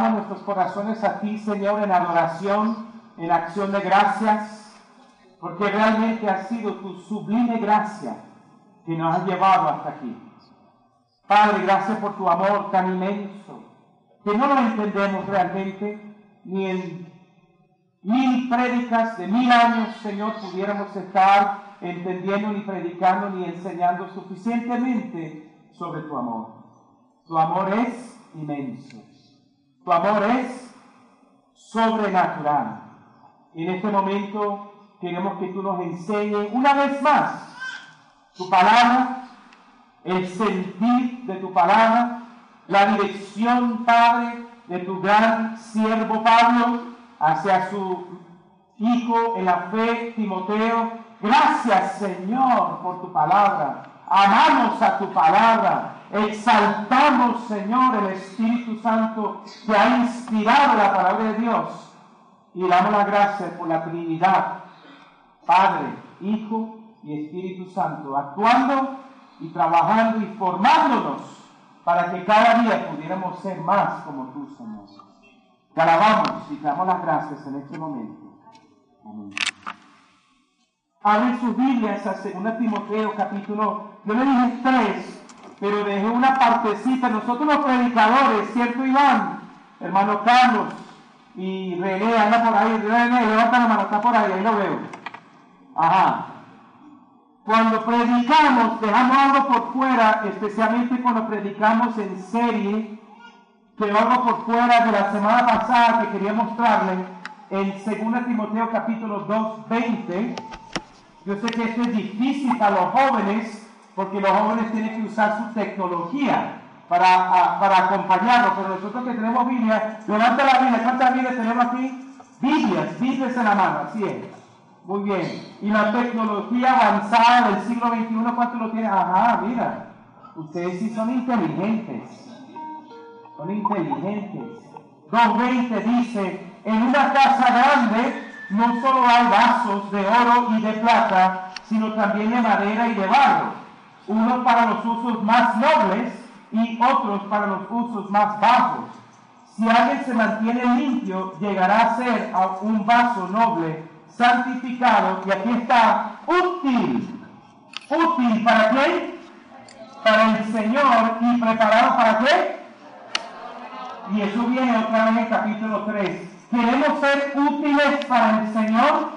nuestros corazones a ti, Señor, en adoración, en acción de gracias, porque realmente ha sido tu sublime gracia que nos ha llevado hasta aquí. Padre, gracias por tu amor tan inmenso, que no lo entendemos realmente, ni en mil prédicas de mil años, Señor, pudiéramos estar entendiendo, ni predicando, ni enseñando suficientemente sobre tu amor. Tu amor es inmenso. Tu amor es sobrenatural. En este momento queremos que tú nos enseñes una vez más tu palabra, el sentir de tu palabra, la dirección, Padre, de tu gran siervo Pablo hacia su hijo en la fe, Timoteo. Gracias, Señor, por tu palabra. Amamos a tu palabra. Exaltamos, Señor, el Espíritu Santo que ha inspirado la palabra de Dios. Y damos las gracias por la Trinidad, Padre, Hijo y Espíritu Santo, actuando y trabajando y formándonos para que cada día pudiéramos ser más como tú, Señor. Te alabamos y te damos las gracias en este momento. Amén. Abren sus Biblias a 2 Timoteo capítulo, yo le dije tres, pero dejé una partecita. Nosotros los predicadores, ¿cierto Iván? Hermano Carlos y René, anda por ahí. René, levanta la mano, está por ahí, ahí lo veo. Ajá. Cuando predicamos, dejamos algo por fuera, especialmente cuando predicamos en serie, que algo por fuera de la semana pasada que quería mostrarle en 2 Timoteo capítulo 2, 20. Yo sé que esto es difícil para los jóvenes, porque los jóvenes tienen que usar su tecnología para, para acompañarnos, pero nosotros que tenemos Biblia, levanta la Biblia, ¿cuántas Biblias tenemos aquí? Biblias, Biblias en la mano, así es. Muy bien. Y la tecnología avanzada del siglo XXI, ¿cuánto lo tiene? Ajá, mira. Ustedes sí son inteligentes. Son inteligentes. 2.20 dice, en una casa grande no solo hay vasos de oro y de plata, sino también de madera y de barro unos para los usos más nobles y otros para los usos más bajos. Si alguien se mantiene limpio, llegará a ser un vaso noble, santificado, y aquí está, útil. ¿Útil para qué? Para el Señor y preparado para qué? Y eso viene otra vez en el capítulo 3. ¿Queremos ser útiles para el Señor?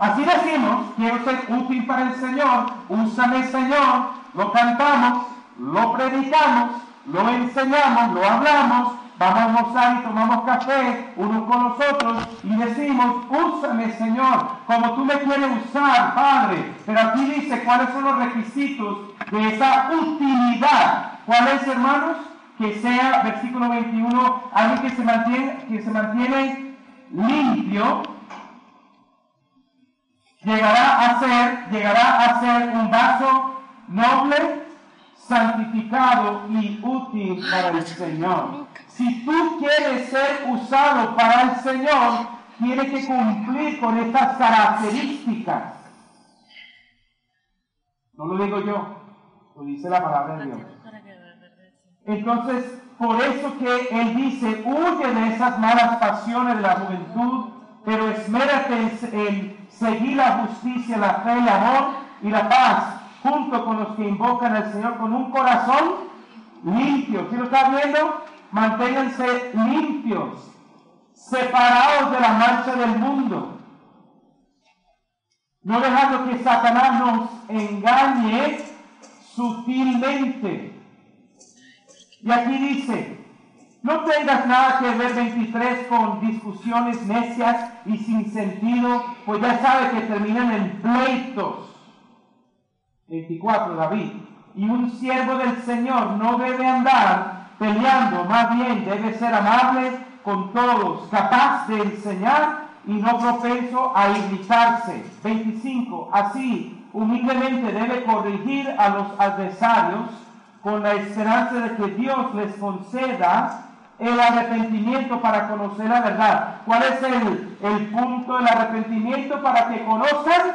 Así decimos, quiero ser útil para el Señor, úsame Señor, lo cantamos, lo predicamos, lo enseñamos, lo hablamos, vamos a almorzar y tomamos café unos con los otros y decimos, úsame Señor, como tú me quieres usar, Padre. Pero aquí dice cuáles son los requisitos de esa utilidad. ¿Cuál es, hermanos? Que sea, versículo 21, alguien que se mantiene, que se mantiene limpio, llegará a ser, llegará a ser un vaso noble, santificado y útil para el Señor. Si tú quieres ser usado para el Señor, tienes que cumplir con estas características. No lo digo yo, lo dice la palabra de Dios. Entonces, por eso que Él dice, huye de esas malas pasiones de la juventud, pero esmérate en seguir la justicia, la fe, el amor y la paz, junto con los que invocan al Señor con un corazón limpio. ¿Sí lo está viendo? Manténganse limpios, separados de la marcha del mundo. No dejando que Satanás nos engañe sutilmente. Y aquí dice, no tengas nada que ver 23 con discusiones necias y sin sentido, pues ya sabes que terminan en pleitos. 24, David. Y un siervo del Señor no debe andar peleando, más bien debe ser amable con todos, capaz de enseñar y no propenso a irritarse. 25. Así, humildemente debe corregir a los adversarios con la esperanza de que Dios les conceda el arrepentimiento para conocer la verdad. ¿Cuál es el, el punto del arrepentimiento para que conozcan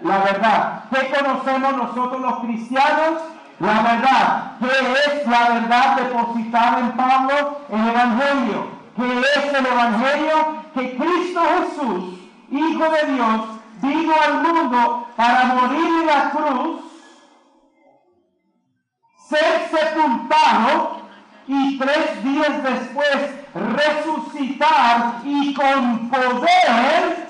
la verdad? ¿Qué conocemos nosotros los cristianos? La verdad. ¿Qué es la verdad depositada en Pablo? El Evangelio. que es el Evangelio que Cristo Jesús, Hijo de Dios, vino al mundo para morir en la cruz, ser sepultado y tres días después resucitar y con poder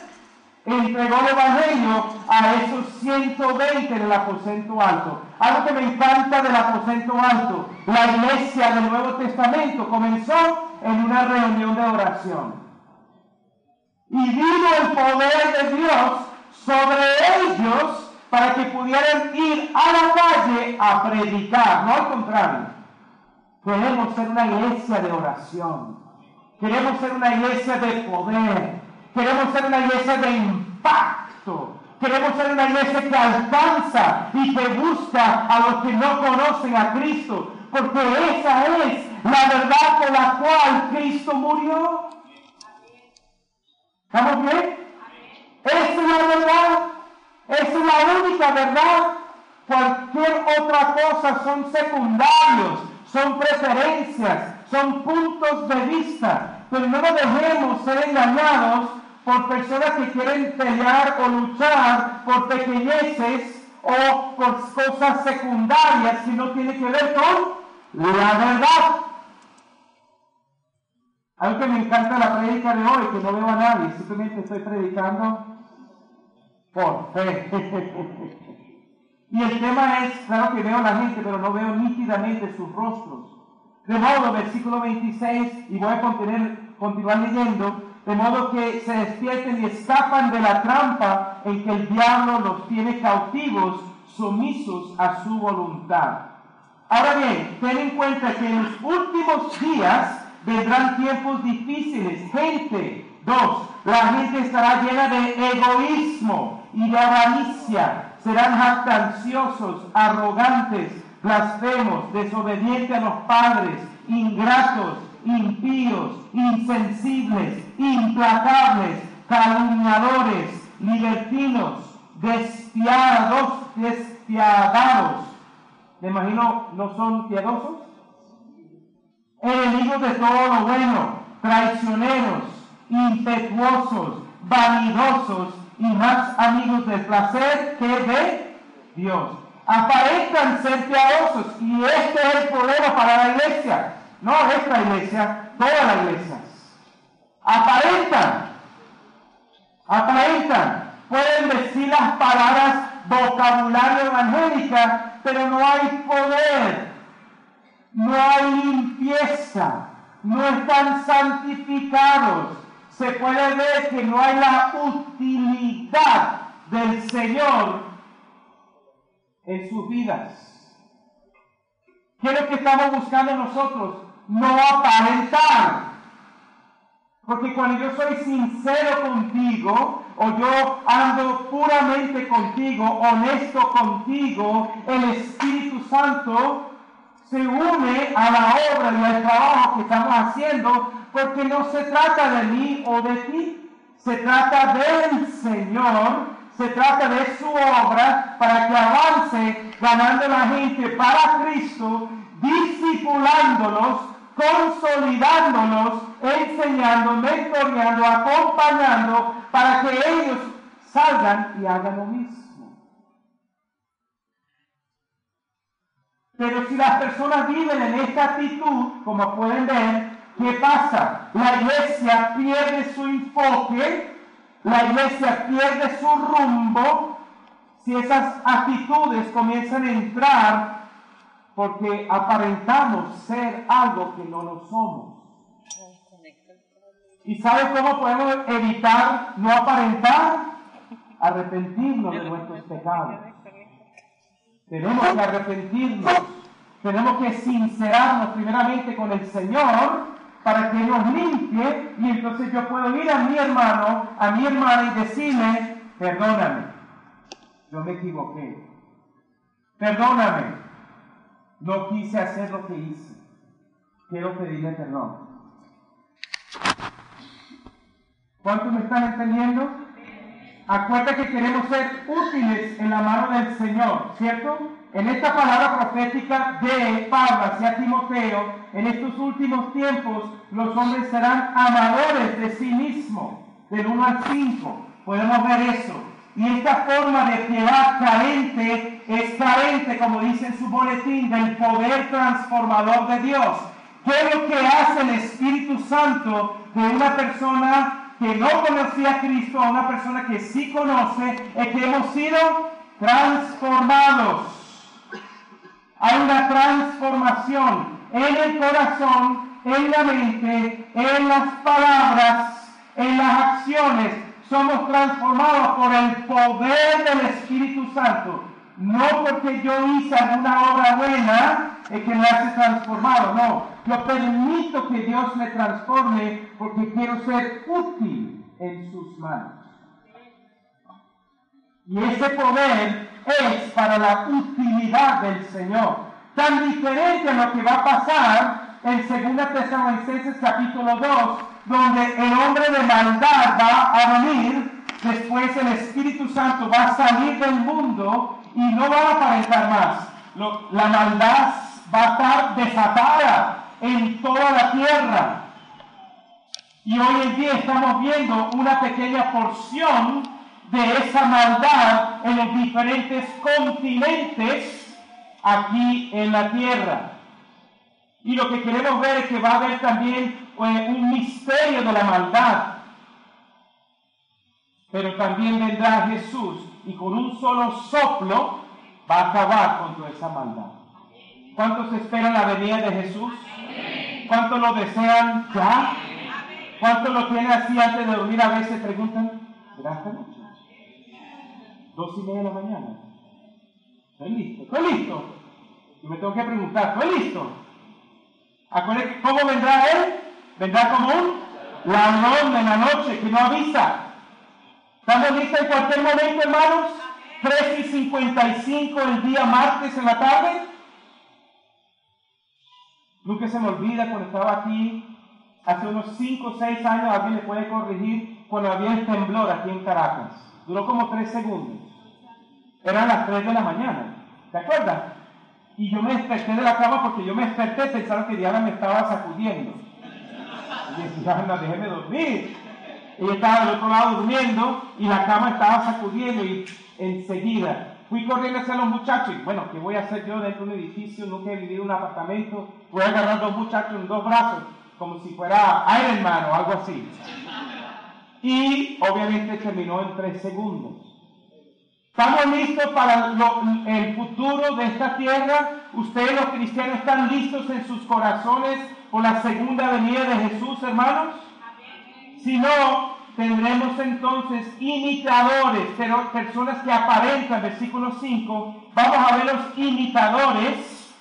entregó el Evangelio a esos 120 del aposento alto. Algo que me encanta del aposento alto, la iglesia del Nuevo Testamento comenzó en una reunión de oración. Y vino el poder de Dios sobre ellos para que pudieran ir a la calle a predicar, no al contrario. Queremos ser una iglesia de oración. Queremos ser una iglesia de poder. Queremos ser una iglesia de impacto. Queremos ser una iglesia que alcanza y que busca a los que no conocen a Cristo. Porque esa es la verdad por la cual Cristo murió. ¿Estamos bien? Esa es la verdad. Esa es la única verdad. Cualquier otra cosa son secundarios, son preferencias, son puntos de vista. Pero no nos dejemos ser engañados por personas que quieren pelear o luchar por pequeñeces o por cosas secundarias que no tienen que ver con la verdad. Algo que me encanta la predica de hoy, que no veo a nadie, simplemente estoy predicando por fe. y el tema es, claro que veo a la gente, pero no veo nítidamente sus rostros. De modo, versículo 26, y voy a continuar leyendo, de modo que se despierten y escapan de la trampa en que el diablo los tiene cautivos, sumisos a su voluntad. Ahora bien, ten en cuenta que en los últimos días vendrán tiempos difíciles. Gente, dos, la gente estará llena de egoísmo y de avaricia. Serán jactanciosos, arrogantes, blasfemos, desobedientes a los padres, ingratos, impíos, insensibles, implacables, calumniadores, libertinos, despiadados, despiadados. Me imagino, ¿no son piadosos? Enemigos de todo lo bueno, traicioneros, impetuosos, vanidosos y más amigos del placer que de Dios aparentan ser piadosos y este es el problema para la iglesia. No esta iglesia, toda la iglesia. Aparentan, aparentan, pueden decir las palabras vocabulario evangélica, pero no hay poder, no hay limpieza, no están santificados. Se puede ver que no hay la utilidad del Señor en sus vidas. ¿Qué es lo que estamos buscando nosotros? No aparentar. Porque cuando yo soy sincero contigo, o yo ando puramente contigo, honesto contigo, el Espíritu Santo se une a la obra y al trabajo que estamos haciendo, porque no se trata de mí o de ti, se trata del Señor se trata de su obra para que avance ganando la gente para Cristo, discipulándolos, consolidándolos, enseñando, mentoreando, acompañando, para que ellos salgan y hagan lo mismo. Pero si las personas viven en esta actitud, como pueden ver, ¿qué pasa? La iglesia pierde su enfoque la iglesia pierde su rumbo si esas actitudes comienzan a entrar porque aparentamos ser algo que no lo somos. ¿Y sabe cómo podemos evitar no aparentar? Arrepentirnos de nuestros pecados. Tenemos que arrepentirnos. Tenemos que sincerarnos primeramente con el Señor para que nos limpie y entonces yo puedo ir a mi hermano, a mi hermana y decirle, perdóname, yo me equivoqué, perdóname, no quise hacer lo que hice, quiero pedirle perdón. ¿Cuántos me están entendiendo? Acuérdate que queremos ser útiles en la mano del Señor, ¿cierto? En esta palabra profética de Pablo hacia Timoteo, en estos últimos tiempos los hombres serán amadores de sí mismos, del 1 al 5. Podemos ver eso. Y esta forma de piedad carente es carente, como dice en su boletín, del poder transformador de Dios. ¿Qué es lo que hace el Espíritu Santo de una persona que no conocía a Cristo a una persona que sí conoce? Es que hemos sido transformados. Hay una transformación en el corazón, en la mente, en las palabras, en las acciones. Somos transformados por el poder del Espíritu Santo. No porque yo hice alguna obra buena es que me hace transformado, no. Yo permito que Dios me transforme porque quiero ser útil en sus manos. Y ese poder es para la utilidad del Señor. Tan diferente a lo que va a pasar en 2 Tesalonicenses capítulo 2, donde el hombre de maldad va a venir, después el Espíritu Santo va a salir del mundo y no va a aparentar más. la maldad va a estar desatada en toda la tierra. Y hoy en día estamos viendo una pequeña porción de esa maldad en los diferentes continentes aquí en la tierra. Y lo que queremos ver es que va a haber también pues, un misterio de la maldad. Pero también vendrá Jesús y con un solo soplo va a acabar con toda esa maldad. ¿Cuántos esperan la venida de Jesús? ¿Cuántos lo desean ya? ¿Cuántos lo tienen así antes de dormir? A veces preguntan, ¿será esta noche? Dos y media de la mañana. ¿Estoy listo? ¿Estoy listo? Y me tengo que preguntar, ¿estoy listo? Acuérdense, ¿cómo vendrá Él? Vendrá como un ladrón en la noche que no avisa. ¿Estamos listos en cualquier momento, hermanos? 3 y 55 el día martes en la tarde. Nunca se me olvida cuando estaba aquí, hace unos 5 o 6 años, alguien me puede corregir, cuando había el temblor aquí en Caracas. Duró como 3 segundos. Eran las 3 de la mañana. ¿Te acuerdas? Y yo me desperté de la cama porque yo me desperté pensando que Diana me estaba sacudiendo. Y decía, anda, déjeme dormir. Ella estaba del otro lado durmiendo y la cama estaba sacudiendo y enseguida fui corriendo hacia los muchachos y bueno, ¿qué voy a hacer yo dentro de un edificio? Nunca he vivido en un apartamento. Voy a agarrar dos muchachos en dos brazos como si fuera Iron Man o algo así. Y obviamente terminó en tres segundos. ¿Estamos listos para el futuro de esta tierra? ¿Ustedes los cristianos están listos en sus corazones por la segunda venida de Jesús, hermanos? Si no, tendremos entonces imitadores, personas que aparentan, versículo 5, vamos a ver los imitadores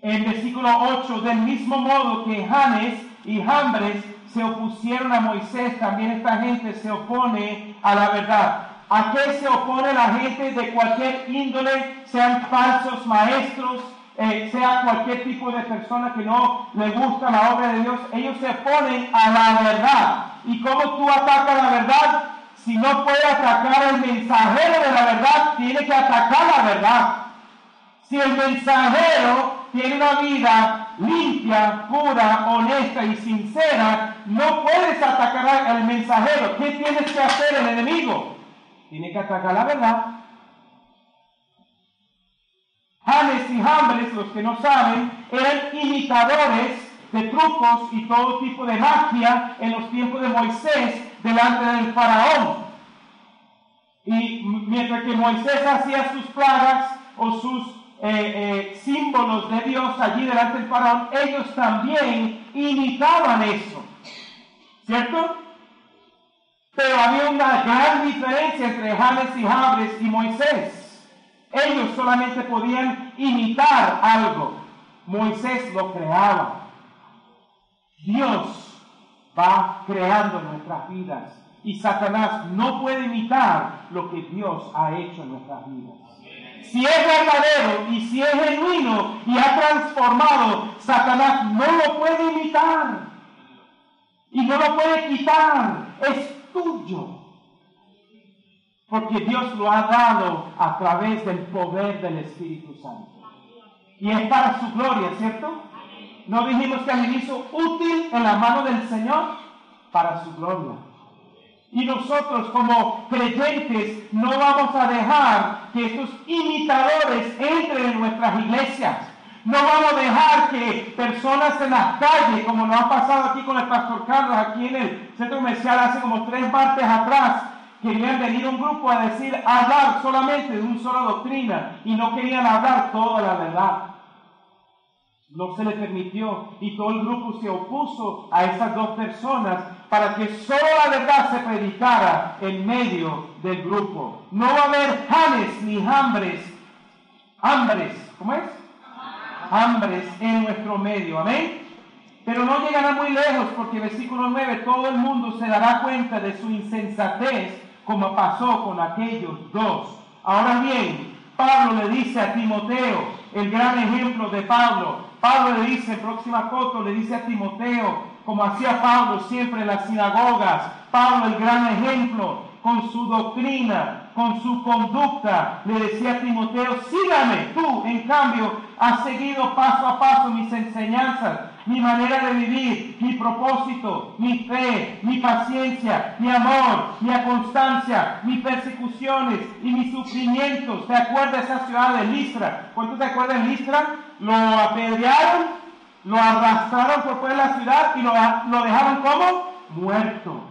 en versículo 8, del mismo modo que Janes y Jambres se opusieron a Moisés, también esta gente se opone a la verdad. ¿A qué se opone la gente de cualquier índole, sean falsos maestros, eh, sea cualquier tipo de persona que no le gusta la obra de Dios, ellos se oponen a la verdad. ¿Y cómo tú atacas la verdad? Si no puede atacar al mensajero de la verdad, tiene que atacar la verdad. Si el mensajero tiene una vida limpia, pura, honesta y sincera, no puedes atacar al mensajero. ¿Qué tienes que hacer el enemigo? Tiene que atacar la verdad. James y Jambres, los que no saben, eran imitadores de trucos y todo tipo de magia en los tiempos de Moisés delante del faraón. Y mientras que Moisés hacía sus plagas o sus eh, eh, símbolos de Dios allí delante del faraón, ellos también imitaban eso. ¿Cierto? Pero había una gran diferencia entre James y Jambres y Moisés. Ellos solamente podían imitar algo. Moisés lo creaba. Dios va creando nuestras vidas y Satanás no puede imitar lo que Dios ha hecho en nuestras vidas. Si es verdadero y si es genuino y ha transformado, Satanás no lo puede imitar y no lo puede quitar. Es tuyo. porque Dios lo ha dado a través del poder del Espíritu Santo. Y es para su gloria, ¿cierto? No dijimos que le hizo útil en la mano del Señor para su gloria. Y nosotros como creyentes no vamos a dejar que estos imitadores entren en nuestras iglesias. No vamos a dejar que personas en las calles, como nos ha pasado aquí con el pastor Carlos, aquí en el centro comercial hace como tres martes atrás, querían venir un grupo a decir, hablar solamente de una sola doctrina y no querían hablar toda la verdad. No se le permitió y todo el grupo se opuso a esas dos personas para que solo la verdad se predicara en medio del grupo. No va a haber janes ni hambres, hambres, ¿cómo es? Hambres en nuestro medio, amén. Pero no llegará muy lejos porque versículo 9, todo el mundo se dará cuenta de su insensatez como pasó con aquellos dos. Ahora bien, Pablo le dice a Timoteo, el gran ejemplo de Pablo, Pablo le dice, próxima foto, le dice a Timoteo, como hacía Pablo siempre en las sinagogas, Pablo el gran ejemplo, con su doctrina, con su conducta, le decía a Timoteo, sígame, tú en cambio has seguido paso a paso mis enseñanzas, mi manera de vivir, mi propósito, mi fe, mi paciencia, mi amor, mi constancia, mis persecuciones y mis sufrimientos. ¿Te acuerdas de esa ciudad de Listra? ¿Cuántos te acuerdan de Listra? Lo apedrearon, lo arrastraron por fuera de la ciudad y lo dejaron como muerto.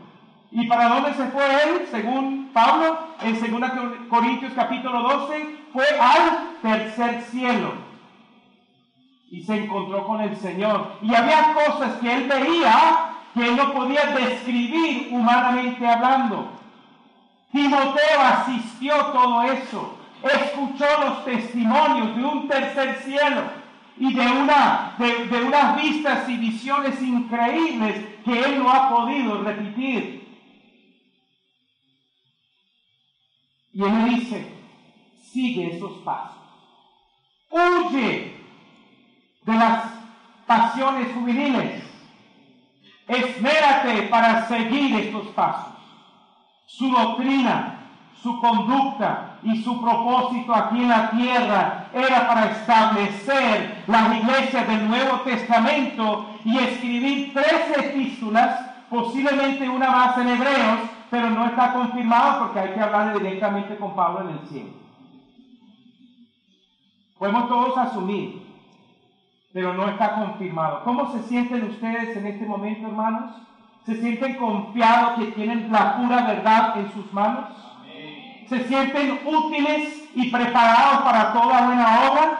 ¿Y para dónde se fue él? Según Pablo, en 2 Corintios capítulo 12, fue al tercer cielo y se encontró con el Señor. Y había cosas que él veía que él no podía describir humanamente hablando. Timoteo asistió todo eso, escuchó los testimonios de un tercer cielo y de, una, de, de unas vistas y visiones increíbles que él no ha podido repetir. Y él le dice, sigue esos pasos, huye de las pasiones juveniles. Esmérate para seguir estos pasos. Su doctrina, su conducta y su propósito aquí en la tierra era para establecer las iglesias del Nuevo Testamento y escribir tres epístolas, posiblemente una más en hebreos, pero no está confirmado porque hay que hablar directamente con Pablo en el cielo. Podemos todos asumir pero no está confirmado. ¿Cómo se sienten ustedes en este momento, hermanos? ¿Se sienten confiados que tienen la pura verdad en sus manos? ¿Se sienten útiles y preparados para toda buena obra?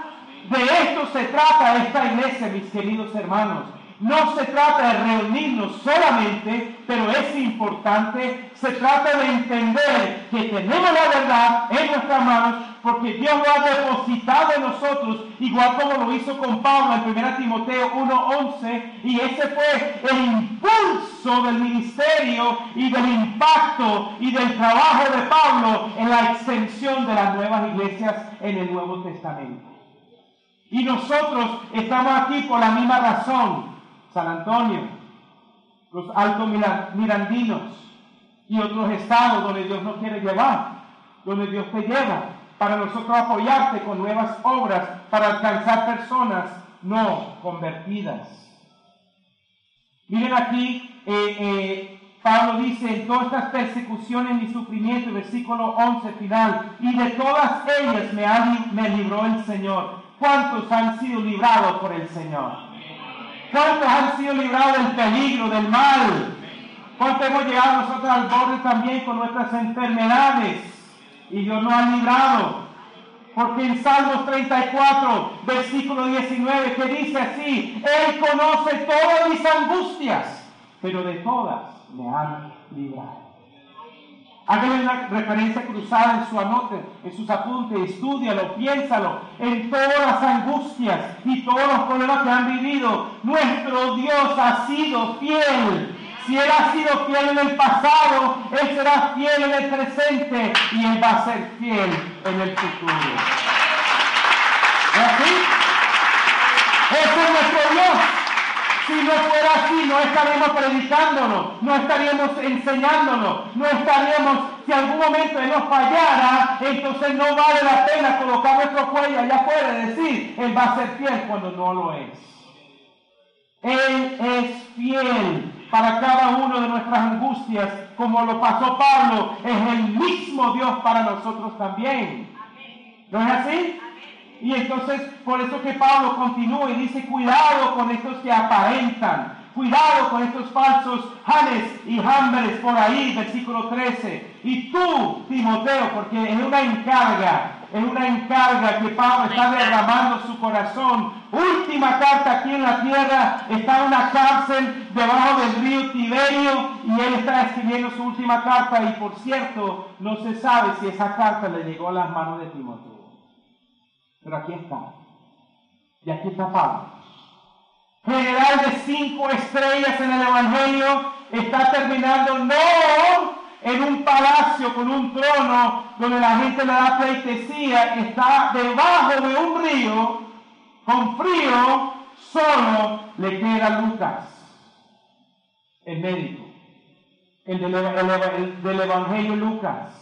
De esto se trata esta iglesia, mis queridos hermanos. No se trata de reunirnos solamente, pero es importante, se trata de entender que tenemos la verdad en nuestras manos porque Dios lo ha depositado en nosotros, igual como lo hizo con Pablo en 1 Timoteo 1.11, y ese fue el impulso del ministerio y del impacto y del trabajo de Pablo en la extensión de las nuevas iglesias en el Nuevo Testamento. Y nosotros estamos aquí por la misma razón. San Antonio, los altos mirandinos y otros estados donde Dios nos quiere llevar, donde Dios te lleva, para nosotros apoyarte con nuevas obras para alcanzar personas no convertidas. Miren aquí, eh, eh, Pablo dice, en todas estas persecuciones y sufrimientos, versículo 11 final, y de todas ellas me, me libró el Señor. ¿Cuántos han sido librados por el Señor? ¿Cuántos han sido librados del peligro, del mal? ¿Cuántos hemos llegado nosotros al borde también con nuestras enfermedades? Y Dios nos ha librado. Porque en Salmos 34, versículo 19, que dice así, Él conoce todas mis angustias, pero de todas me han librado. Hágale una referencia cruzada en su anote, en sus apuntes, estudialo, piénsalo, en todas las angustias y todos los problemas que han vivido. Nuestro Dios ha sido fiel. Si Él ha sido fiel en el pasado, Él será fiel en el presente y Él va a ser fiel en el futuro. ¿Es así? Ese es nuestro Dios. Si no fuera así, no estaríamos predicándolo, no estaríamos enseñándolo, no estaríamos, si algún momento Él nos fallara, entonces no vale la pena colocar nuestro cuello allá afuera y decir, Él va a ser fiel cuando no lo es. Él es fiel para cada uno de nuestras angustias, como lo pasó Pablo, es el mismo Dios para nosotros también. ¿No es así? Y entonces, por eso que Pablo continúa y dice, cuidado con estos que aparentan, cuidado con estos falsos Janes y Jambres por ahí, versículo 13. Y tú, Timoteo, porque es una encarga, es una encarga que Pablo está derramando su corazón. Última carta aquí en la tierra, está en una cárcel debajo del río Tiberio y él está escribiendo su última carta y por cierto, no se sabe si esa carta le llegó a las manos de Timoteo. Pero aquí está. Y aquí está Pablo. General de cinco estrellas en el Evangelio está terminando no en un palacio con un trono donde la gente le da pleitesía, está debajo de un río con frío, solo le queda Lucas, el médico, el del, el del Evangelio Lucas.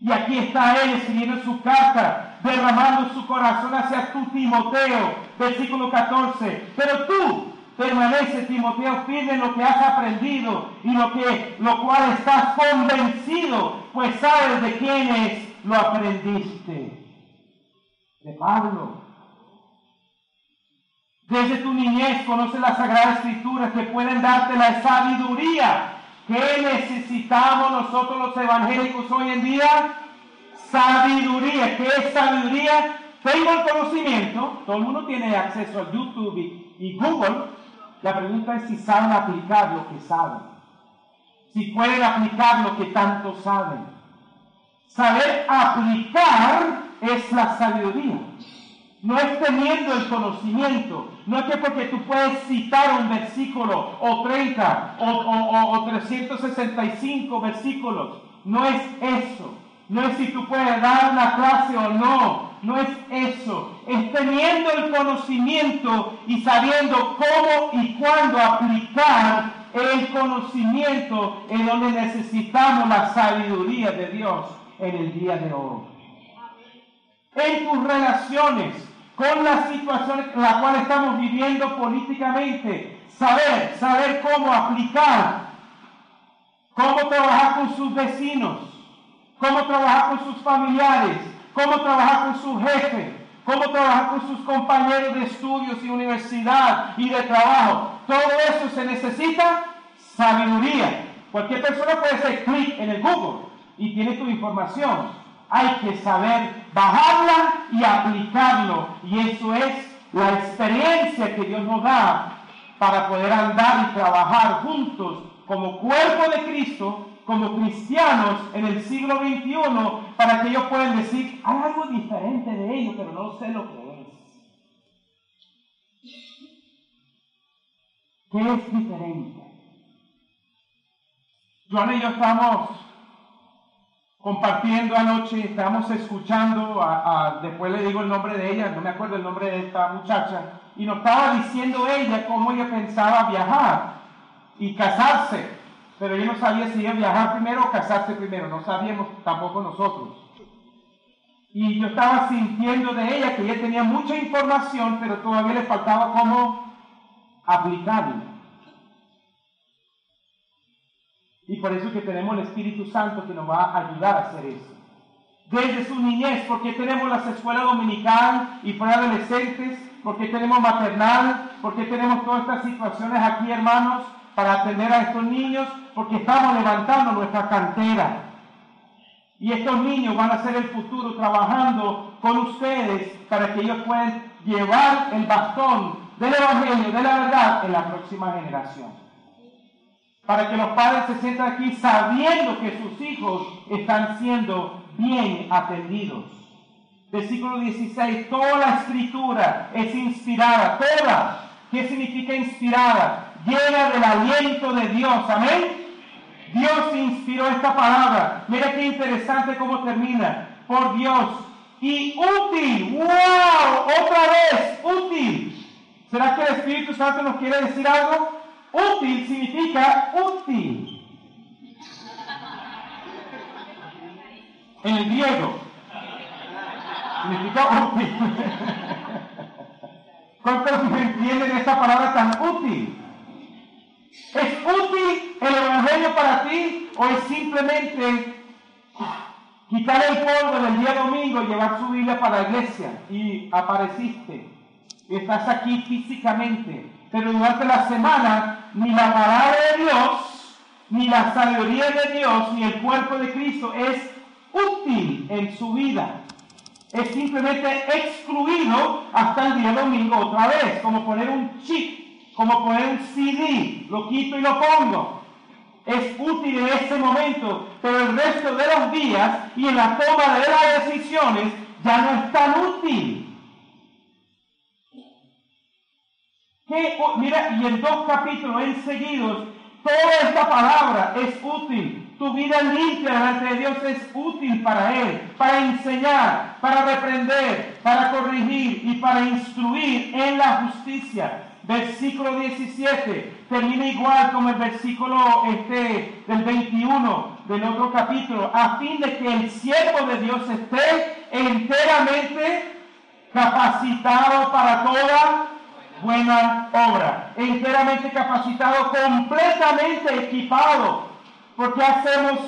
Y aquí está él escribiendo su carta, derramando su corazón hacia tu Timoteo, versículo 14. Pero tú permanece, Timoteo, firme en lo que has aprendido y lo, que, lo cual estás convencido, pues sabes de quiénes lo aprendiste. De Pablo. Desde tu niñez conoce las sagradas escrituras que pueden darte la sabiduría ¿Qué necesitamos nosotros los evangélicos hoy en día? Sabiduría. ¿Qué es sabiduría? Tengo el conocimiento, todo el mundo tiene acceso a YouTube y, Google. La pregunta es si saben aplicar lo que saben. Si pueden aplicar lo que tanto saben. Saber aplicar es la sabiduría. No es teniendo el conocimiento, no es que porque tú puedes citar un versículo o 30 o, 365 versículos, no es eso. No es si tú puedes dar una clase o no, no es eso. Es teniendo el conocimiento y sabiendo cómo y cuándo aplicar el conocimiento en donde necesitamos la sabiduría de Dios en el día de hoy. En tus relaciones, con la situación en la cual estamos viviendo políticamente. Saber, saber cómo aplicar, cómo trabajar con sus vecinos, cómo trabajar con sus familiares, cómo trabajar con su jefe, cómo trabajar con sus compañeros de estudios y universidad y de trabajo. Todo eso se necesita sabiduría. Cualquier persona puede hacer clic en el Google y tiene tu información hay que saber bajarla y aplicarlo. Y eso es la experiencia que Dios nos da para poder andar y trabajar juntos como cuerpo de Cristo, como cristianos en el siglo XXI, para que ellos puedan decir, hay algo diferente de ellos, pero no sé lo que es. ¿Qué es diferente? Joana y yo estamos compartiendo anoche, estábamos escuchando, a, después le digo el nombre de ella, no me acuerdo el nombre de esta muchacha, y nos estaba diciendo ella cómo ella pensaba viajar y casarse, pero yo no sabía si iba a viajar primero o casarse primero, no sabíamos tampoco nosotros. Y yo estaba sintiendo de ella que ella tenía mucha información, pero todavía le faltaba cómo aplicarla. Y por eso que tenemos el Espíritu Santo que nos va a ayudar a hacer eso. Desde su niñez, porque tenemos las escuelas dominical y para adolescentes, porque tenemos maternal, porque tenemos todas estas situaciones aquí, hermanos, para atender a estos niños, porque estamos levantando nuestra cantera. Y estos niños van a ser el futuro trabajando con ustedes para que ellos puedan llevar el bastón del Evangelio, de la verdad, en la próxima generación para que los padres se sientan aquí sabiendo que sus hijos están siendo bien atendidos. Versículo 16, toda la escritura es inspirada, toda. ¿Qué significa inspirada? Llena del aliento de Dios, amén. Dios inspiró esta palabra. Mira qué interesante cómo termina. Por Dios. Y útil, wow, otra vez, útil ¿Será que el Espíritu Santo nos quiere decir algo? Útil significa útil. En el griego. Significa útil. ¿Cuántos entienden esta palabra tan útil? ¿Es útil el Evangelio para ti o es simplemente quitar el polvo del día domingo y llevar su Biblia para la iglesia y apareciste? Estás aquí físicamente, pero durante la semana ni la palabra de Dios, ni la sabiduría de Dios, ni el cuerpo de Cristo es útil en su vida es simplemente excluido hasta el día domingo otra vez, como poner un chip, como poner un lo quito y lo pongo. Es útil en ese momento, pero el resto de los días y en la toma de las decisiones ya no es tan útil. Mira, y en dos capítulos enseguidos, toda esta palabra es útil tu vida limpia delante de Dios es útil para Él, para enseñar, para reprender, para corregir y para instruir en la justicia. Versículo 17 termina igual como el versículo este, del 21 del otro capítulo, a fin de que el siervo de Dios esté enteramente capacitado para toda buena obra, enteramente capacitado, completamente equipado ¿Por qué hacemos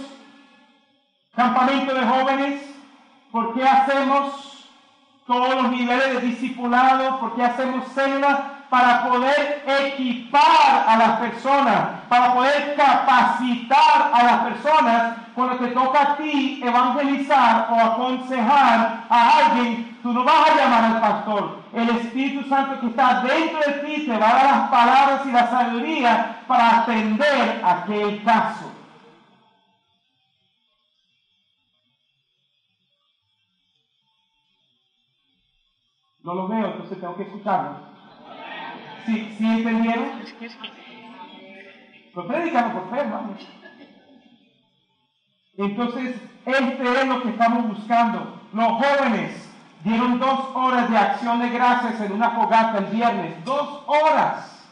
campamento de jóvenes? ¿Por qué hacemos todos los niveles de discipulado? ¿Por qué hacemos células? Para poder equipar a las personas, para poder capacitar a las personas cuando te toca a ti evangelizar o aconsejar a alguien, tú no vas a llamar al pastor. El Espíritu Santo que está dentro de ti te va a dar las palabras y la sabiduría para atender aquel caso. No lo veo, entonces tengo que escucharlo. ¿Sí, ¿sí entendieron? Pues predicamos por fe. Entonces, este es lo que estamos buscando. Los jóvenes dieron dos horas de acción de gracias en una fogata el viernes. Dos horas.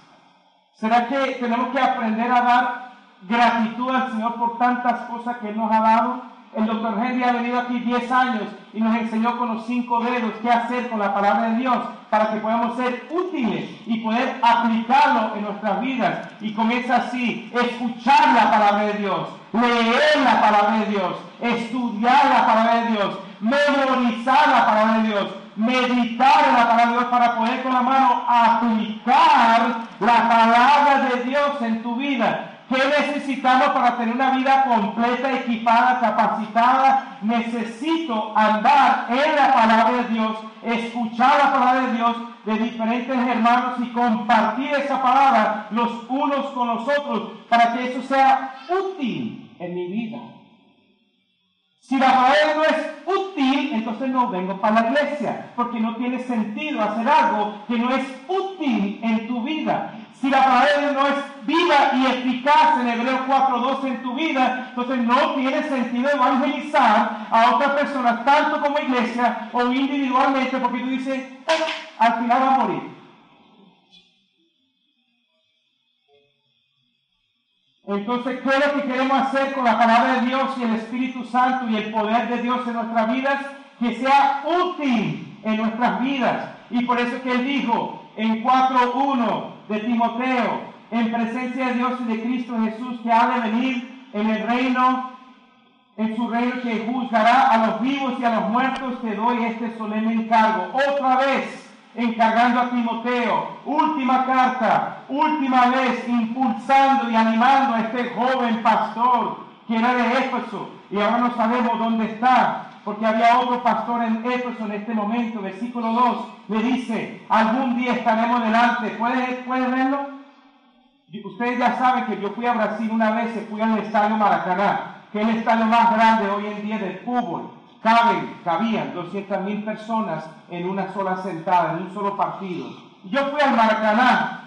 ¿Será que tenemos que aprender a dar gratitud al Señor por tantas cosas que nos ha dado? El doctor Henry ha venido aquí 10 años y nos enseñó con los cinco dedos qué hacer con la palabra de Dios para que podamos ser útiles y poder aplicarlo en nuestras vidas. Y comienza así, escuchar la palabra de Dios, leer la palabra de Dios, estudiar la palabra de Dios, memorizar la palabra de Dios, meditar en la palabra de Dios para poder con la mano aplicar la palabra de Dios en tu vida. ¿Qué necesitamos para tener una vida completa, equipada, capacitada? Necesito andar en la palabra de Dios, escuchar la palabra de Dios de diferentes hermanos y compartir esa palabra los unos con los otros para que eso sea útil en mi vida. Si la palabra no es útil, entonces no vengo para la iglesia, porque no tiene sentido hacer algo que no es útil en tu vida. Si la palabra no es viva y eficaz en Hebreos 4.12 en tu vida, entonces no tiene sentido evangelizar a otras personas, tanto como iglesia o individualmente, porque tú dices, al final va a morir. Entonces, ¿qué es lo que queremos hacer con la palabra de Dios y el Espíritu Santo y el poder de Dios en nuestras vidas? Que sea útil en nuestras vidas. Y por eso que Él dijo en 4.1, de Timoteo, en presencia de Dios y de Cristo Jesús, que ha de venir en el reino, en su reino que juzgará a los vivos y a los muertos, te doy este solemne encargo. Otra vez, encargando a Timoteo, última carta, última vez impulsando y animando a este joven pastor que era de Éfeso y ahora no sabemos dónde está, porque había otro pastor en Éfeso en este momento, versículo 2, le dice, algún día estaremos delante, ¿puedes, verlo? Ustedes ya saben que yo fui a Brasil una vez, fui al estadio Maracaná, que es el estadio más grande hoy en día del fútbol. Caben, cabían 200 mil personas en una sola sentada, en un solo partido. Yo fui al Maracaná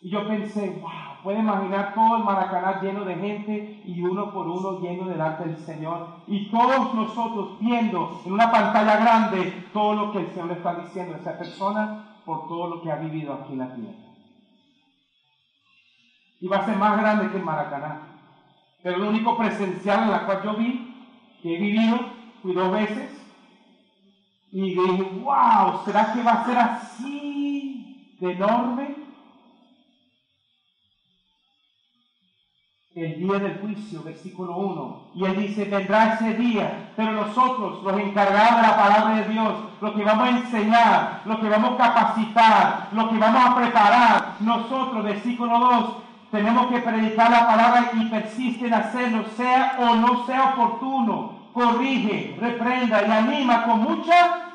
y yo pensé, wow, puede imaginar todo el Maracaná lleno de gente y uno por uno yendo delante del Señor. Y todos nosotros viendo en una pantalla grande todo lo que el Señor le está diciendo a esa persona. por todo lo que ha vivido aquí en la tierra. Y va a ser más grande que Maracaná. Pero lo único presencial en la cual yo vi, que he vivido, fui dos veces, y dije, wow, ¿será que va a ser así de enorme? El día del juicio, versículo 1. Y él dice, vendrá ese día, pero nosotros, los encargados de la palabra de Dios, lo que vamos a enseñar, lo que vamos a capacitar, lo que vamos a preparar, nosotros, versículo 2, tenemos que predicar la palabra y persiste en hacerlo, sea o no sea oportuno. Corrige, reprenda y anima con mucha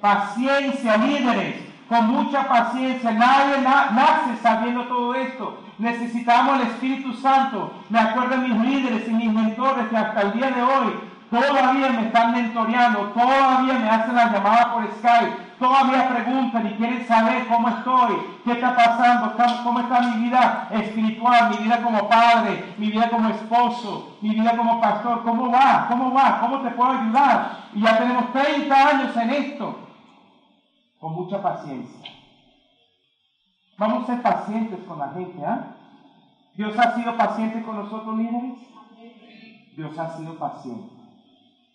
paciencia, líderes, con mucha paciencia. Nadie nace sabiendo todo esto. Necesitamos el Espíritu Santo. Me acuerdo de mis líderes y mis mentores que hasta el día de hoy todavía me están mentoreando, todavía me hacen las llamadas por Skype, todavía preguntan y quieren saber cómo estoy, qué está pasando, cómo está mi vida espiritual, mi vida como padre, mi vida como esposo, mi vida como pastor, cómo va, cómo va, cómo te puedo ayudar. Y ya tenemos 30 años en esto, con mucha paciencia. Vamos a ser pacientes con la gente, ¿ah? Dios ha sido paciente con nosotros, líderes. Dios ha sido paciente.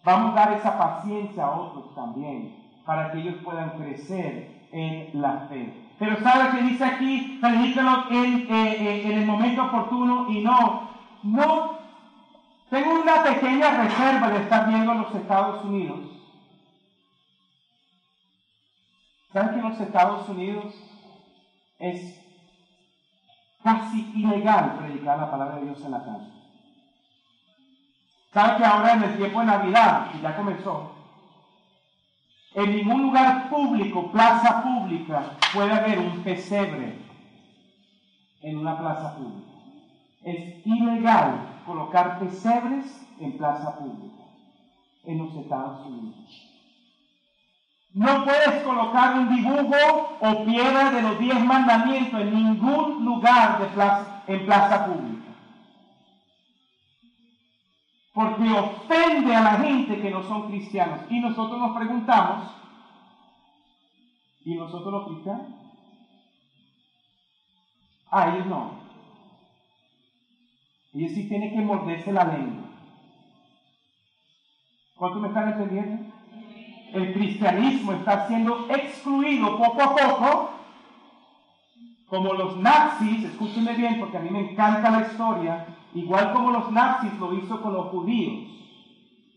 Vamos a dar esa paciencia a otros también para que ellos puedan crecer en la fe. Pero ¿sabe que dice aquí? Predícalo en, eh, eh, en el momento oportuno y no, no. Tengo una pequeña reserva de estar viendo los Estados Unidos. ¿Saben que en los Estados Unidos es casi ilegal predicar la palabra de Dios en la casa? ¿Saben que ahora en el tiempo de Navidad, y ya comenzó, en ningún lugar público, plaza pública, puede haber un pesebre en una plaza pública. Es ilegal colocar pesebres en plaza pública en los Estados Unidos. No puedes colocar un dibujo o piedra de los diez mandamientos en ningún lugar de plaza, en plaza pública. Porque ofende a la gente que no son cristianos. Y nosotros nos preguntamos, ¿y nosotros los cristianos? Ah, ellos no. Ellos sí tienen que morderse la lengua. ¿Cuánto me están entendiendo? El cristianismo está siendo excluido poco a poco, como los nazis, escúchenme bien porque a mí me encanta la historia, igual como los nazis lo hizo con los judíos.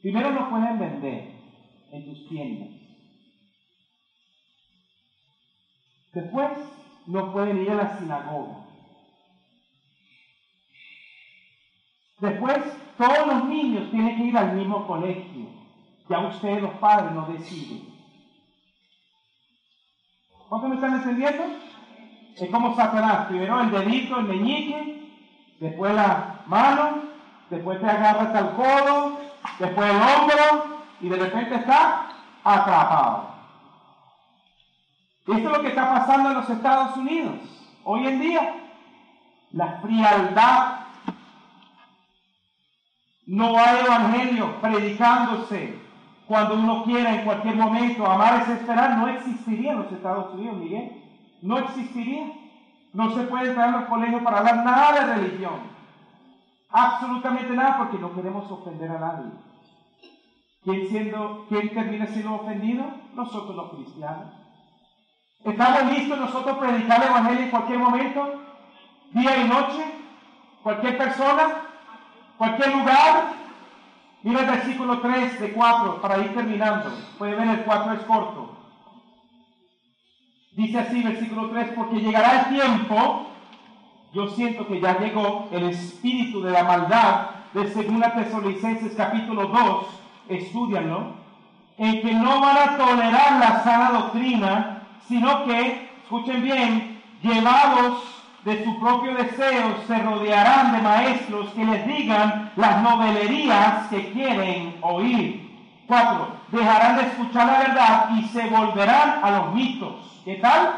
Primero lo pueden vender en tus tiendas. Después no pueden ir a la sinagoga. Después todos los niños tienen que ir al mismo colegio. Ya ustedes los padres no deciden. ¿Cuánto me están entendiendo? Es como Satanás. Primero el dedito, el meñique, después la mano, después te agarra hasta el codo, después el hombro y de repente está atrapado. Esto es lo que está pasando en los Estados Unidos hoy en día. La frialdad. No hay evangelio predicándose cuando uno quiera en cualquier momento. Amar es esperar. No existiría en los Estados Unidos, Miguel. No existiría. No se puede entrar a los colegios para hablar nada de religión. Absolutamente nada porque no queremos ofender a nadie. ¿Quién, siendo, ¿Quién termina siendo ofendido? Nosotros los cristianos. ¿Estamos listos nosotros para predicar el Evangelio en cualquier momento? Día y noche. Cualquier persona. Cualquier lugar. Mira el versículo 3 de 4 para ir terminando. Puede ver el 4 es corto. Dice así, versículo 3, porque llegará el tiempo, yo siento que ya llegó el espíritu de la maldad de 2 Tesalonicenses capítulo 2, estudianlo, en que no van a tolerar la sana doctrina, sino que, escuchen bien, llevados de su propio deseo, se rodearán de maestros que les digan las novelerías que quieren oír. 4. Dejarán de escuchar la verdad y se volverán a los mitos. ¿Qué tal?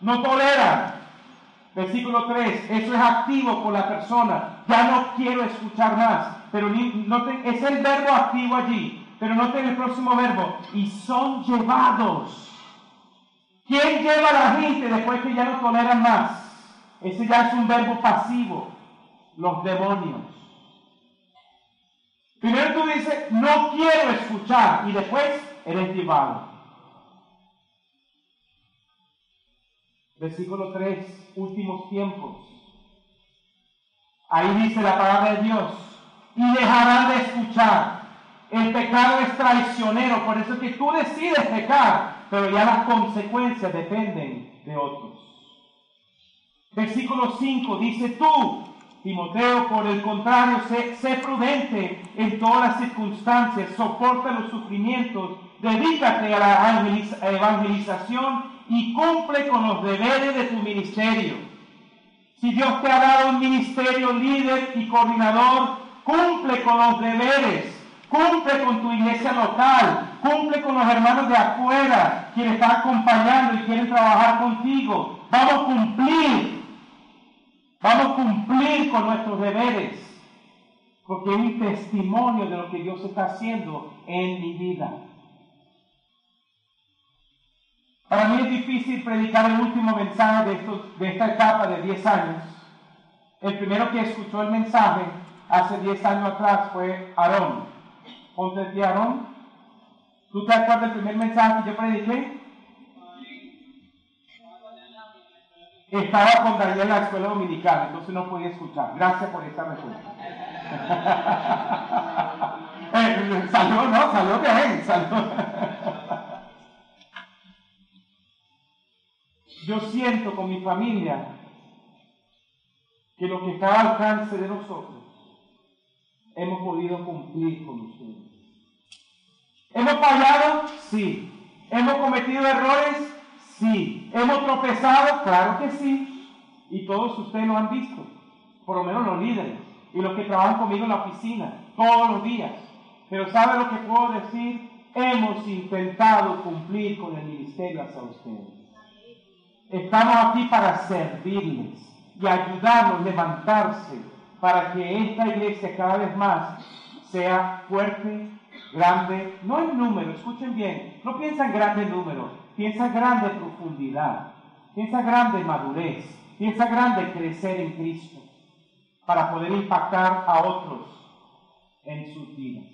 No tolera. Versículo 3, eso es activo por la persona. Ya no quiero escuchar más. Pero es el verbo activo allí. Pero noten el próximo verbo. Y son llevados. ¿Quién lleva a la gente después que ya no toleran más? Ese ya es un verbo pasivo. Los demonios. Primero tú dices, no quiero escuchar, y después eres llevado. Versículo 3, últimos tiempos. Ahí dice la palabra de Dios, y dejarán de escuchar. El pecado es traicionero, por eso es que tú decides pecar, pero ya las consecuencias dependen de otros. Versículo 5 dice tú, Timoteo, por el contrario, sé, prudente en todas las circunstancias, soporta los sufrimientos, dedícate a la evangelización y cumple con los deberes de tu ministerio. Si Dios te ha dado un ministerio líder y coordinador, cumple con los deberes, cumple con tu iglesia local, cumple con los hermanos de afuera, quienes están acompañando y quieren trabajar contigo. Vamos a cumplir, vamos a cumplir con nuestros deberes, porque es un testimonio de lo que Dios está haciendo en mi vida. Para mí es difícil predicar el último mensaje de, de esta etapa de 10 años. El primero que escuchó el mensaje hace 10 años atrás fue Aarón. Ponte Aarón. ¿Tú te acuerdas del primer mensaje que yo prediqué? Estaba con Daniel en la escuela dominical, entonces no podía escuchar. Gracias por esta respuesta. eh, salió, no, salió bien, salió. Yo siento con mi familia que lo que está al alcance de nosotros hemos podido cumplir con ustedes. ¿Hemos fallado? Sí. ¿Hemos cometido errores? Sí. ¿Hemos tropezado? Claro que sí. Y todos ustedes lo han visto, por lo menos los líderes y los que trabajan conmigo en la oficina, todos los días. Pero ¿sabe lo que puedo decir? Hemos intentado cumplir con el ministerio hacia ustedes. Estamos aquí para servirles y ayudarlos a levantarse para que esta iglesia cada vez más sea fuerte, grande, no en número, escuchen bien, no piensa en grande número, en grande profundidad, en grande madurez, en grande crecer en Cristo para poder impactar a otros en sus vidas.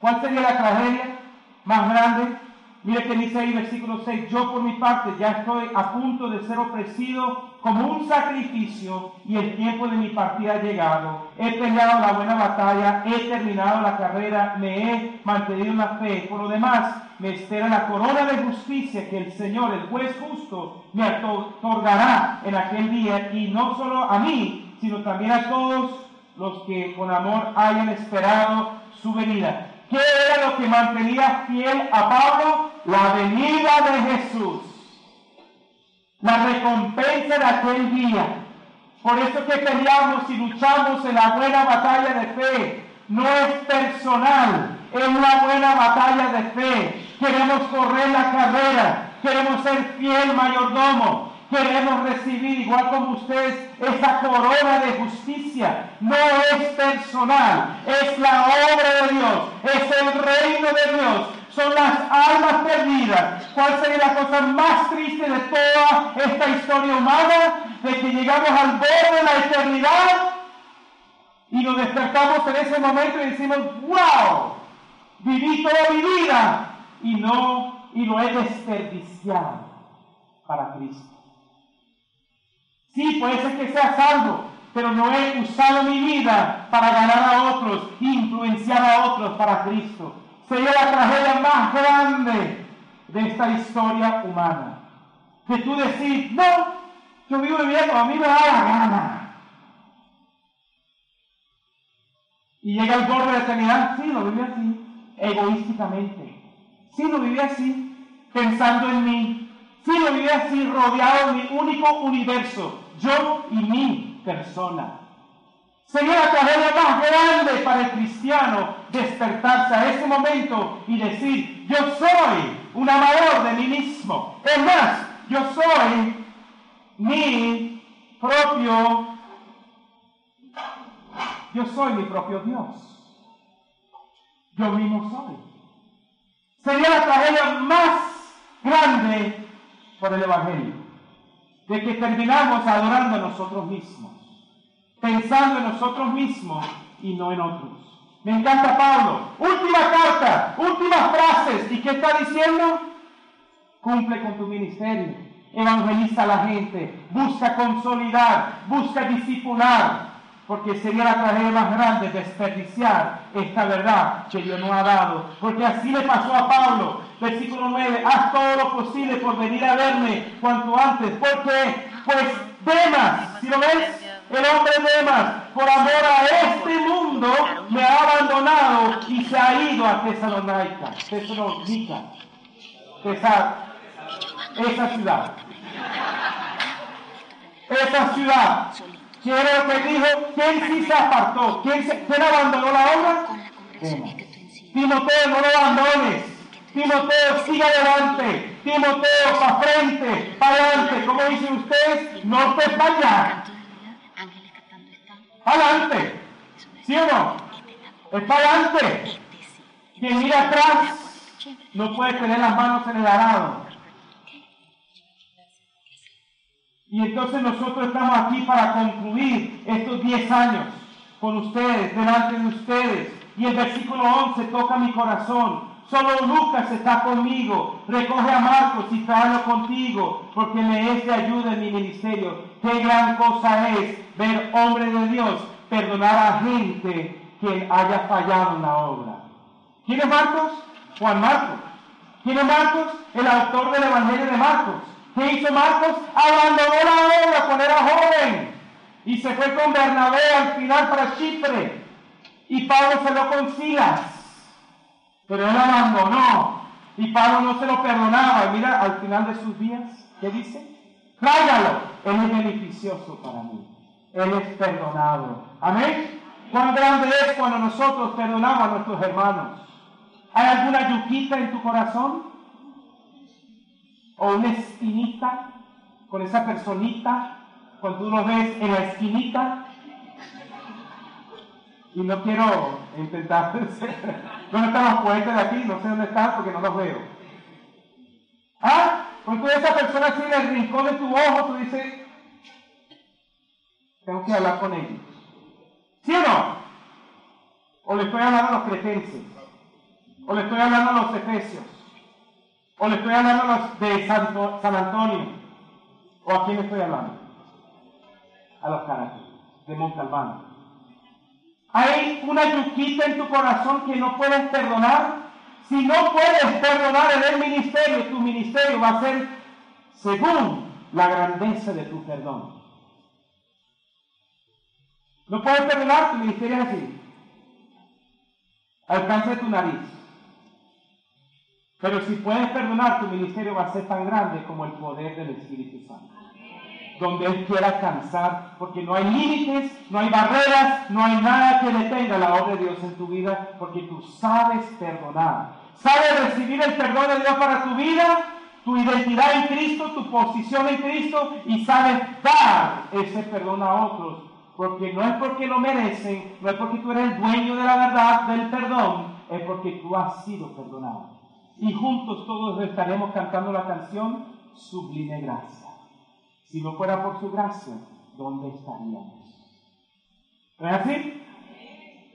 ¿Cuál sería la tragedia más grande? Mire que dice ahí versículo 6, yo por mi parte ya estoy a punto de ser ofrecido como un sacrificio y el tiempo de mi partida ha llegado. He peleado la buena batalla, he terminado la carrera, me he mantenido en la fe. Por lo demás, me espera la corona de justicia que el Señor, el juez justo, me otorgará en aquel día y no solo a mí, sino también a todos los que con amor hayan esperado su venida. ¿Qué era lo que mantenía fiel a Pablo? La venida de Jesús. La recompensa de aquel día. Por eso que peleamos y luchamos en la buena batalla de fe. No es personal, es una buena batalla de fe. Queremos correr la carrera, queremos ser fiel mayordomo, queremos recibir, igual como ustedes, esa corona de justicia. No es personal, es la obra de Dios, es el reino de Dios, son las almas perdidas. ¿Cuál sería la cosa más triste de toda esta historia humana? De que llegamos al borde de la eternidad y nos despertamos en ese momento y decimos, wow, viví toda mi vida y no, y lo he desperdiciado para Cristo. Sí, puede ser que sea salvo, pero no he usado mi vida para ganar a otros, influenciar a otros para Cristo. Sería la tragedia más grande de esta historia humana. Que tú decís, no, yo vivo viviendo, a mí me da la gana. Y llega el borde de la eternidad, sí, lo viví así, egoísticamente. Sí, lo viví así, pensando en mí. Sí, lo viví así, rodeado de mi único universo yo y mi persona. Sería la tragedia más grande para el cristiano despertarse a ese momento y decir, yo soy un amador de mí mismo. Es más, yo soy mi propio, yo soy mi propio Dios. Yo mismo soy. Sería la tragedia más grande por el Evangelio, de que terminamos adorando a nosotros mismos, pensando en nosotros mismos y no en otros. Me encanta Pablo. Última carta, últimas frases. ¿Y qué está diciendo? Cumple con tu ministerio. Evangeliza a la gente. Busca consolidar. Busca discipular. Porque sería la tragedia más grande desperdiciar esta verdad que Dios nos ha dado. Porque así le pasó a Pablo. Versículo 9. Haz todo lo posible por venir a verme cuanto antes. Porque, pues, Demas, ¿si lo ves? El hombre Demas, por amor a este mundo, me ha abandonado y se ha ido a Tesalónica. Tesalónica. Esa, esa ciudad. Esa ciudad. Quiero que dijo, ¿quién sí se apartó? ¿Quién, se, ¿quién abandonó la obra? Timoteo, no lo abandones. Timoteo, sigue adelante. Timoteo, para frente, para adelante. ¿Cómo dicen ustedes? No te fallas. Adelante. ¿Sí o no? Es para adelante. Quien mira atrás no puede tener las manos en el arado. Y entonces nosotros estamos aquí para concluir estos 10 años con ustedes, delante de ustedes. Y el versículo 11 toca mi corazón. Solo Lucas está conmigo. Recoge a Marcos y tráelo contigo, porque me es de ayuda en mi ministerio. Qué gran cosa es ver hombre de Dios perdonar a gente que haya fallado en la obra. ¿Quién es Marcos? Juan Marcos. ¿Quién es Marcos? El autor del Evangelio de Marcos. ¿Qué hizo Marcos? Abandonó la obra cuando era joven y se fue con Bernabé al final para Chipre. Y Pablo se lo con Silas. Pero él abandonó. Y Pablo no se lo perdonaba. Y mira, al final de sus días, ¿qué dice? Tráigalo. Él es beneficioso para mí. Él es perdonado. Amén. Cuán grande es cuando nosotros perdonamos a nuestros hermanos. ¿Hay alguna yuquita en tu corazón? ¿O una espinita con esa personita cuando tú lo ves en la esquinita? Y no quiero intentar. ¿Dónde están los poetas de aquí? No sé dónde están porque no los veo. ¿Ah? Cuando esa persona así en el rincón de tu ojo, tú dices, tengo que hablar con ellos. ¿Sí o no? O le estoy hablando a los cretenses. O le estoy hablando a los efesios. O le estoy hablando a los de San Antonio. ¿O a quién le estoy hablando? A los caracas de Montalbán. Hay una yuquita en tu corazón que no puedes perdonar. Si no puedes perdonar en el ministerio, tu ministerio va a ser según la grandeza de tu perdón. No puedes perdonar, tu ministerio es así. Alcance tu nariz. Pero si puedes perdonar, tu ministerio va a ser tan grande como el poder del Espíritu Santo. Donde Él quiera alcanzar, porque no hay límites, no hay barreras, no hay nada que detenga la obra de Dios en tu vida, porque tú sabes perdonar. Sabes recibir el perdón de Dios para tu vida, tu identidad en Cristo, tu posición en Cristo, y sabes dar ese perdón a otros porque no es porque lo merecen, no es porque tú eres el dueño de la verdad, del perdón, es porque tú has sido perdonado. Y juntos todos estaremos cantando la canción Sublime Gracia. Si no fuera por su gracia, ¿dónde estaríamos? ¿No es así?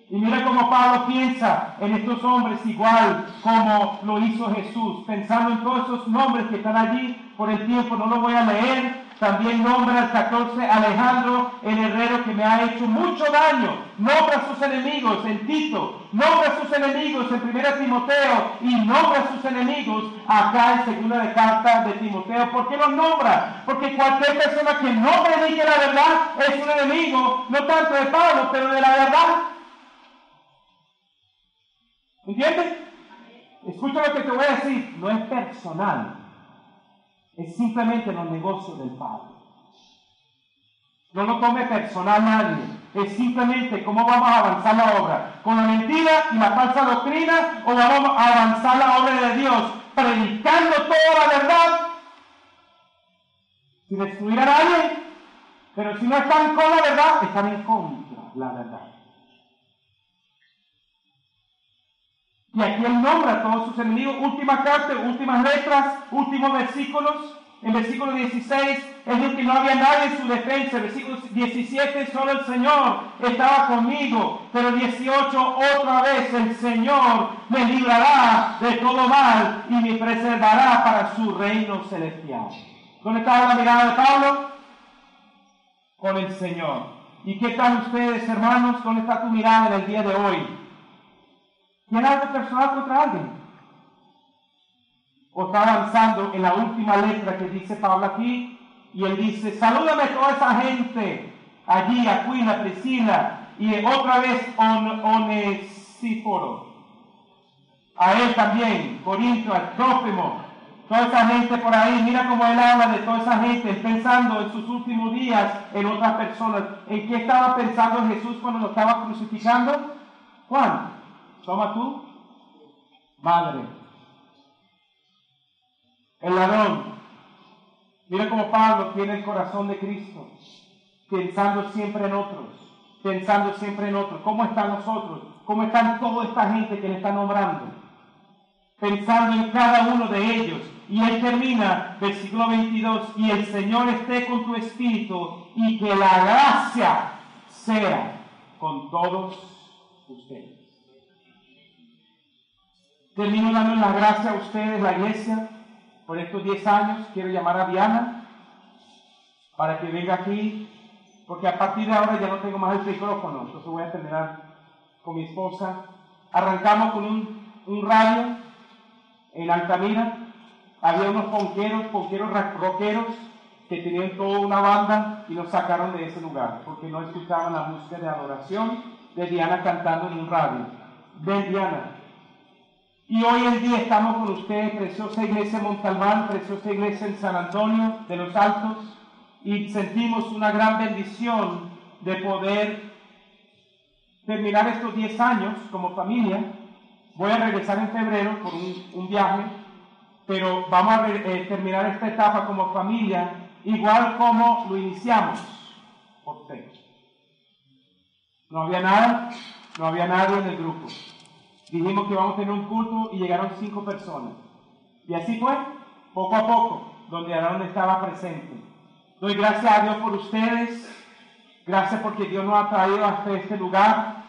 Y mira cómo Pablo piensa en estos hombres igual como lo hizo Jesús, pensando en todos esos nombres que están allí, por el tiempo no lo voy a leer, también nombra al 14 Alejandro, el herrero que me ha hecho mucho daño. Nombra a sus enemigos en Tito, nombra a sus enemigos en 1 Timoteo y nombra a sus enemigos acá en segunda de carta de Timoteo. ¿Por qué los nombra? Porque cualquier persona que no predique la verdad es un enemigo, no tanto de Pablo, pero de la verdad. ¿Entiendes? Escucha lo que te voy a decir, no es personal es simplemente los negocios del Padre. No lo tome personal nadie. Es simplemente cómo vamos a avanzar la obra. ¿Con la mentira y la falsa doctrina o vamos a avanzar la obra de Dios predicando toda la verdad sin excluir a nadie? Pero si no están con la verdad, están en contra la verdad. Y aquí él nombra a todos sus enemigos, última carta, últimas letras, últimos versículos. En versículo 16, es dijo que no había nadie en su defensa. En versículo 17, solo el Señor estaba conmigo. Pero 18, otra vez el Señor me librará de todo mal y me preservará para su reino celestial. ¿Dónde estaba la mirada de Pablo? Con el Señor. ¿Y qué tal ustedes, hermanos? ¿Dónde está tu mirada en el día de hoy? ¿Tiene algo personal contra alguien? o está avanzando en la última letra que dice Pablo aquí, y él dice, salúdame toda esa gente, allí, Aquila, Priscila, y otra vez on, Onesíforo, a él también, Corinto, al Trófimo, toda esa gente por ahí, mira cómo él habla de toda esa gente, pensando en sus últimos días en otras personas. ¿En qué estaba pensando Jesús cuando lo estaba crucificando? Juan, toma tú, madre, el ladrón. Mira cómo Pablo tiene el corazón de Cristo, pensando siempre en otros, pensando siempre en otros. ¿Cómo están nosotros? ¿Cómo están toda esta gente que le está nombrando? Pensando en cada uno de ellos. Y él termina, versículo 22, y el Señor esté con tu espíritu y que la gracia sea con todos ustedes. Termino dando la gracia a ustedes, la iglesia, por estos 10 años quiero llamar a Diana para que venga aquí, porque a partir de ahora ya no tengo más el micrófono, entonces voy a terminar con mi esposa. Arrancamos con un, radio en Altamira, había unos ponqueros, ponqueros rockeros que tenían toda una banda y nos sacaron de ese lugar porque no escuchaban la música de adoración de Diana cantando en un radio. Ven Diana, y hoy en día estamos con ustedes, preciosa iglesia Montalbán, preciosa iglesia en San Antonio de los Altos, y sentimos una gran bendición de poder terminar estos 10 años como familia. Voy a regresar en febrero por un, viaje, pero vamos a eh, terminar esta etapa como familia igual como lo iniciamos por. No había nada, no había nadie en el grupo dijimos que vamos a tener un culto y llegaron cinco personas. Y así fue, poco a poco, donde Aaron estaba presente. Doy gracias a Dios por ustedes, gracias porque Dios nos ha traído hasta este lugar.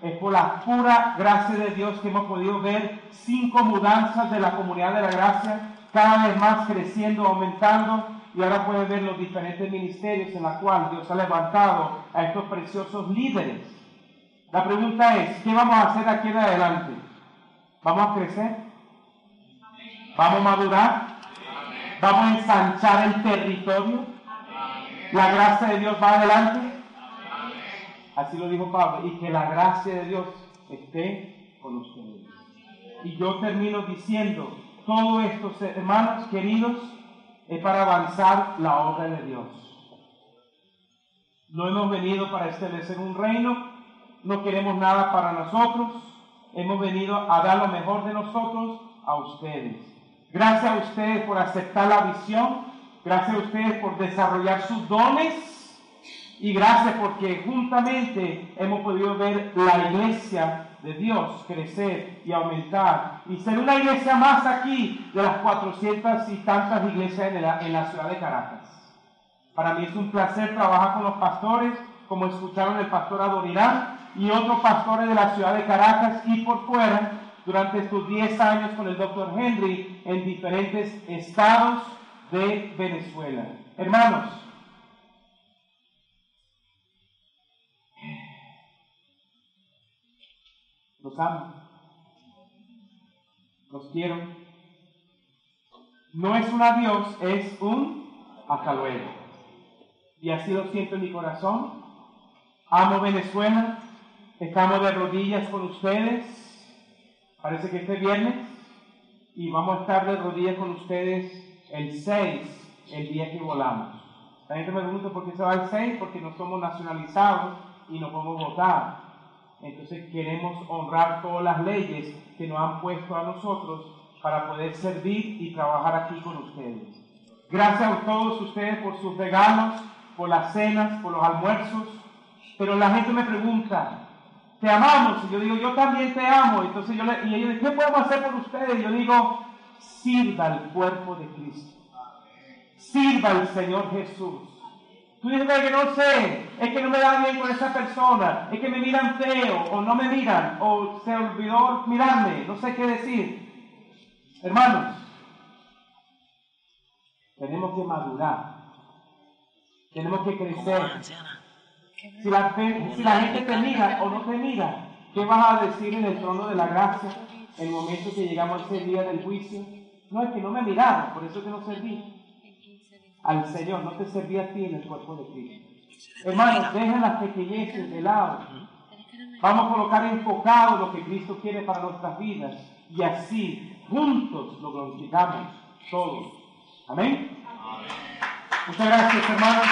Es por la pura gracia de Dios que hemos podido ver cinco mudanzas de la comunidad de la gracia, cada vez más creciendo, aumentando, y ahora pueden ver los diferentes ministerios en los cuales Dios ha levantado a estos preciosos líderes la pregunta es, ¿qué vamos a hacer aquí en adelante? ¿Vamos a crecer? ¿Vamos a madurar? ¿Vamos a ensanchar el territorio? ¿La gracia de Dios va adelante? Así lo dijo Pablo, y que la gracia de Dios esté con ustedes. Y yo termino diciendo, todo esto, hermanos queridos, es para avanzar la obra de Dios. No hemos venido para establecer un reino, no queremos nada para nosotros, hemos venido a dar lo mejor de nosotros a ustedes. Gracias a ustedes por aceptar la visión, gracias a ustedes por desarrollar sus dones. Y gracias porque juntamente hemos podido ver la iglesia de Dios crecer y aumentar. Y ser una iglesia más aquí de las 400 y tantas iglesias en la, ciudad de Caracas. Para mí es un placer trabajar con los pastores, como escucharon el pastor Adorirán, y otros pastores de la ciudad de Caracas y por fuera durante estos 10 años con el doctor Henry en diferentes estados de Venezuela. Hermanos, los amo, los quiero. No es un adiós, es un hasta. Y así lo siento en mi corazón. Amo Venezuela, Estamos de rodillas con ustedes, parece que este viernes, y vamos a estar de rodillas con ustedes el 6, el día que volamos. La gente me pregunta por qué se va el 6, porque no somos nacionalizados y no podemos votar. Entonces queremos honrar todas las leyes que nos han puesto a nosotros para poder servir y trabajar aquí con ustedes. Gracias a todos ustedes por sus regalos, por las cenas, por los almuerzos. Pero la gente me pregunta, te amamos. Y yo digo, yo también te amo. Entonces yo le, y ellos dicen, ¿qué podemos hacer por ustedes? Y yo digo, sirva al cuerpo de Cristo. Sirva al Señor Jesús. Tú dices que no sé, es que no me da bien con esa persona, es que me miran feo, o no me miran, o se olvidó mirarme, no sé qué decir. Hermanos, tenemos que madurar, tenemos que crecer. Si la, si la gente te mira o no te mira, ¿qué vas a decir en el trono de la gracia en el momento que llegamos a ese día del juicio? No, es que no me miraron, por eso que no serví al Señor, no te serví a ti en el cuerpo de Cristo. Hermanos, dejen las pequeñeces de lado. Vamos a colocar enfocado lo que Cristo quiere para nuestras vidas y así juntos lo glorificamos todos. Amén. Muchas gracias, hermanos.